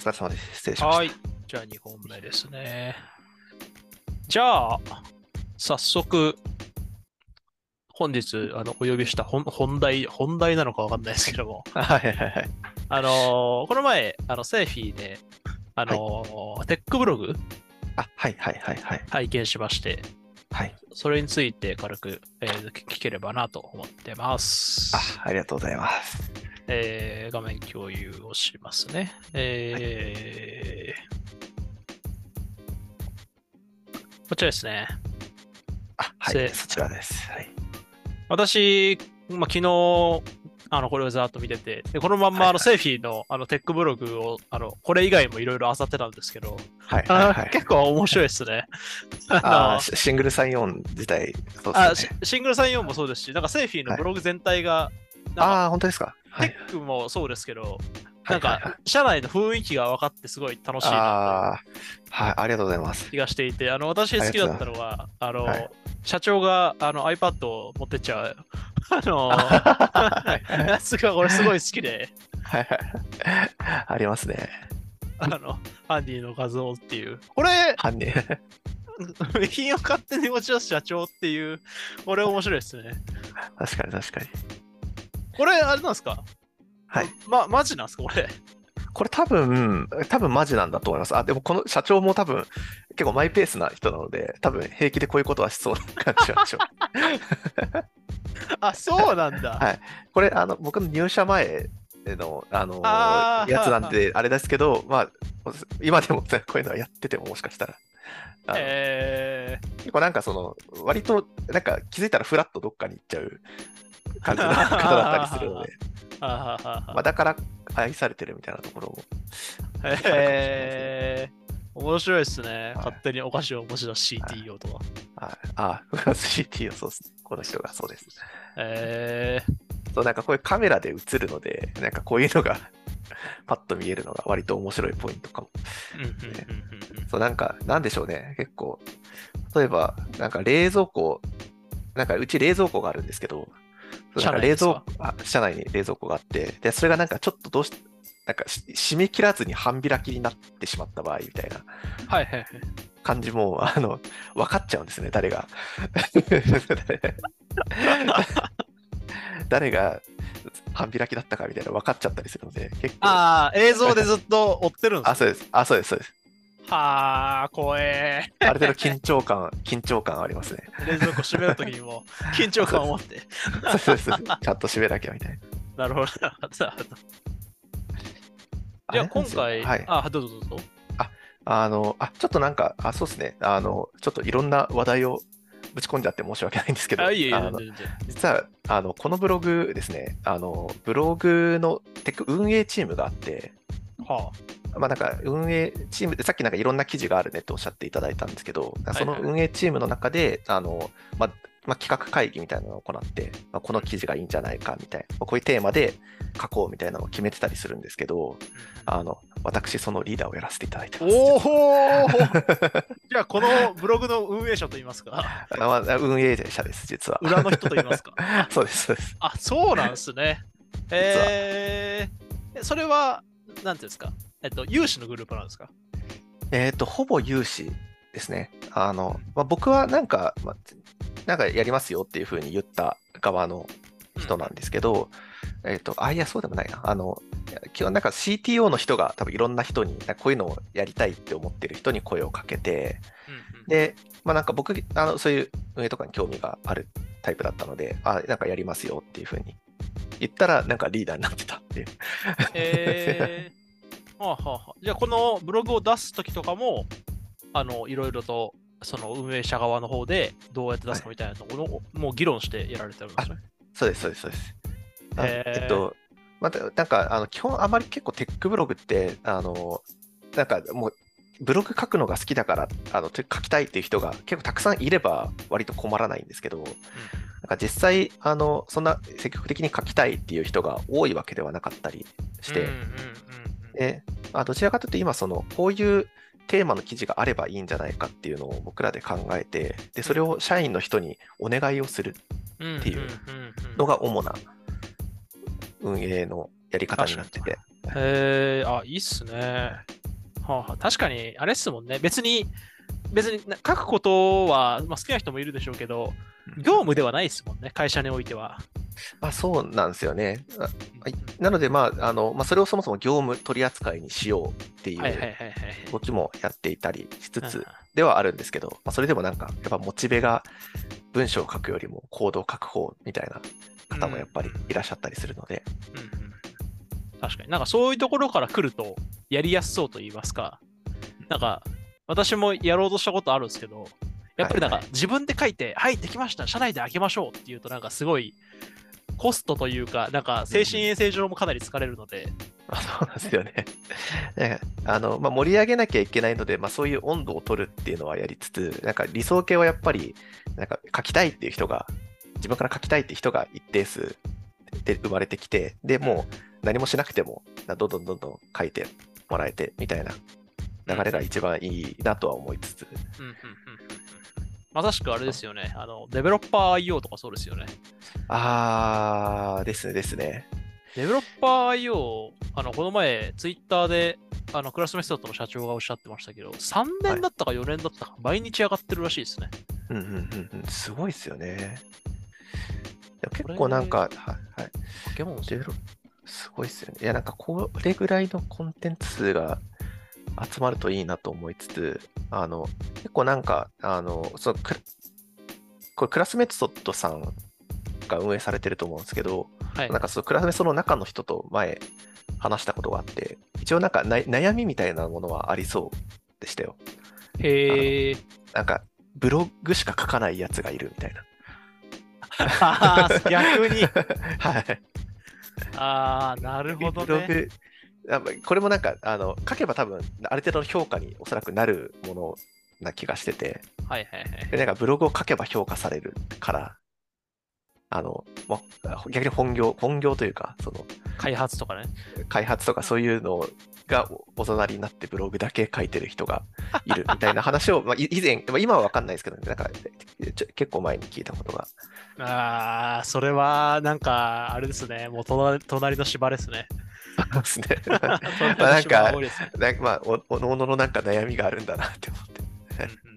疲れ様です。失礼しました。はい。じゃあ2本目ですね。じゃあ、早速、本日あのお呼びした本本題、本題なのかわかんないですけども、はいはいはい。あのーこの前、あのセーフィーで、あのーテックブログあ、はいはいはいはい。拝見しまして、はい。それについて軽く、えー聞聞ければなと思ってます。あ、ありがとうございます。えー画面共有をしますね。えーこちらですね。あ、はせい。そちらです。はい。私、まあ、昨日、あの、これをざーっと見てて、でこのまんま、はいはいあの、セーフィーの、あの、テックブログを、あの、これ以外もいろいろ漁ってたんですけど、はいあはいはい。結構面白いですね。シシングルサインオン自体、あそうですね。シシングルサインオンもそうですし、なんかセーフィーのブログ全体が、ああー、本当ですか？はい。テックもそうですけど、なんか、社内の雰囲気が分かってすごい楽しいなはい、ありがとうございます。気がしていて、あの、私好きだったのは、あの、はい社長があの iPad を持ってっちゃう、あの、はいやつが俺すごい好きで、はいはい。ありますね。あの、ハンディの画像っていう。これ、犯人。備 品を勝手に持ち出す社長っていう、これ面白いですね。確かに確かに。これ、あれなんですか？はい。ま、マジなんですか？これ。これ多分、多分マジなんだと思います。あ、でもこの社長も多分結構マイペースな人なので、多分平気でこういうことはしそうな感じはします。あ、そうなんだ。はいこれ、あの、僕の入社前の、あのあーやつなんで、あれですけど、まあ、今でもこういうのはやっててももしかしたら。あのえ結構なんかその、割と、なんか気づいたらフラッとどっかに行っちゃう感じの方だったりするので、まあ、だから愛されてるみたいなところも。えー、面白いですね。はい勝手にお菓子を持ち出す CTO とは。はいあ、CT をそうですね。この人がそうです。えそう、なんかこういうカメラで映るので、なんかこういうのが パッと見えるのが割と面白いポイントかも。ー、うんうんうんうんうんそう、なんか、なんでしょうね。結構、例えば、なんか冷蔵庫、なんかうち冷蔵庫があるんですけど、なんか冷蔵社あ社内に冷蔵庫があって、で、それがなんかちょっとどうし、なんかし締め切らずに半開きになってしまった場合みたいなはいはいはい。感じも、あの、分かっちゃうんですね、誰が。誰が半開きだったかみたいなの分かっちゃったりするので、結構。ああ、映像でずっと追ってるんですあ、そうです。あ、そうです、そうです。はあ、怖え。ある程度緊張感、緊張感ありますね。冷蔵庫閉めるときにも 緊張感を持って。そうです。ちゃんと締めなきゃみたいな。なるほど。じゃあ今回、はい。あ、どうぞどうぞ。あの、あ、ちょっとなんか、あ、そうですね。あの、ちょっといろんな話題をぶち込んじゃって申し訳ないんですけど、あ、い。実は、あの、このブログですね、あの、ブログのテク運営チームがあって、はまあなんか運営チームで、さっきなんかいろんな記事があるねっておっしゃっていただいたんですけど、その運営チームの中で、あの、まあ、まあ、企画会議みたいなのを行って、まあ、この記事がいいんじゃないかみたいな、まあこういうテーマで書こうみたいなのを決めてたりするんですけど、あ。あの、私そのリーダーをやらせていただいてます。おお じゃあ、このブログの運営者といいますか、あまあ運営者です、実は。裏の人といいますか。そうです、そうです。あ、そうなんですね。えー、えそれは、なんていうんですか、えっと、有志のグループなんですか？えっ、と、ほぼ有志ですね。あの、まあ、僕はなんか、まあ、なんかやりますよっていうふうに言った側の人なんですけど、えっ、と、あ、いや、そうでもないな。あの、基本なんか CTO の人が多分いろんな人に、こういうのをやりたいって思ってる人に声をかけて、うんうんで、まあなんか僕、あの、そういう運営とかに興味があるタイプだったので、あ、なんかやりますよっていうふうに言ったら、なんかリーダーになってたっていう。えー、はあはあはあ、じゃあ、このブログを出すときとかも、あの、いろいろと、その運営者側の方でどうやって出すかみたいなのを、もう議論してやられてるんですね。そうです、そうです、そうです。えっと、また、なんか、あの、基本あまり結構テックブログって、あの、なんかもう、ブログ書くのが好きだから、あの、て書きたいっていう人が結構たくさんいれば割と困らないんですけど、なんか実際、あの、そんな積極的に書きたいっていう人が多いわけではなかったりして、うんうんうんうんで、まあ、どちらかというと今、その、こういうテーマの記事があればいいんじゃないかっていうのを僕らで考えて、で、それを社員の人にお願いをするうんっていうのが主な運営のやり方になってて。へえ、あ、いいっすね。はあはあ、確かに、あれっすもんね。別に、別にな書くことは、まあ、好きな人もいるでしょうけど、業務ではないですもんね、会社においては。まあ、そうなんですよね。なので、まああのまあ、それをそもそも業務取り扱いにしようっていはいはいはいうはい。動きもやっていたりしつうんつではあるんですけど、まあ、それでもなんか、やっぱモチベが文章を書くよりもコードを書く方みたいな方もやっぱりいらっしゃったりするので、うんうん確かに。なんかそういうところから来るとやりやすそうと言いますか、なんか私もやろうとしたことあるんですけど、やっぱりなんかはい自分で書いて、はい、できました、社内で開けましょうっていうとなんかすごいコストというか、なんか精神衛生上もかなり疲れるので、まあ、そうなんですよね。あのまあ、盛り上げなきゃいけないので、まあ、そういう温度を取るっていうのはやりつつ、なんか理想形はやっぱりなんか書きたいっていう人が、自分から書きたいっていう人が一定数で生まれてきて、でもう何もしなくても、どんどんどんどん書いてもらえてみたいな流れが一番いいなとは思いつつ、うんうんうんまさしくあれですよね、あのデベロッパー IO とかそうですよね。あーですねですね。デベロッパー IO、あのこの前、ツイッターであのクラスメストッドの社長がおっしゃってましたけど、3年だったか4年だったか、毎日上がってるらしいですね。うんうんうんうん、すごいですよね。結構なんか、はいはい、ポケモンすごいですよね。いや、なんかこれぐらいのコンテンツ数が集まるといいなと思いつつ、あの、結構なんか、あの、そのクラこれクラスメッソッドさんが運営されてると思うんですけど、はいなんかそのクラスメソの中の人と前話したことがあって、一応なんかな悩みみたいなものはありそうでしたよ。へえ。なんか、ブログしか書かないやつがいるみたいな。逆に。はい。ああ、なるほどね。ブログ、あこれもなんか、あの、書けば多分、ある程度の評価におそらくなるものな気がしてて、はいはいはい。でなんかブログを書けば評価されるから、あの、もう逆に本業、本業というか、その、開発とかね。開発とかそういうのがおおざなりになってブログだけ書いてる人が いるみたいな話を、まあ、い以前、まあ、今は分かんないですけど、ね、なんかちょ結構前に聞いたことが。ああ、それはなんか、あれですね。もう隣隣の芝ですね。ありますね。隣 まあなんかなんかまあお、おのおののなんか悩みがあるんだなって思って。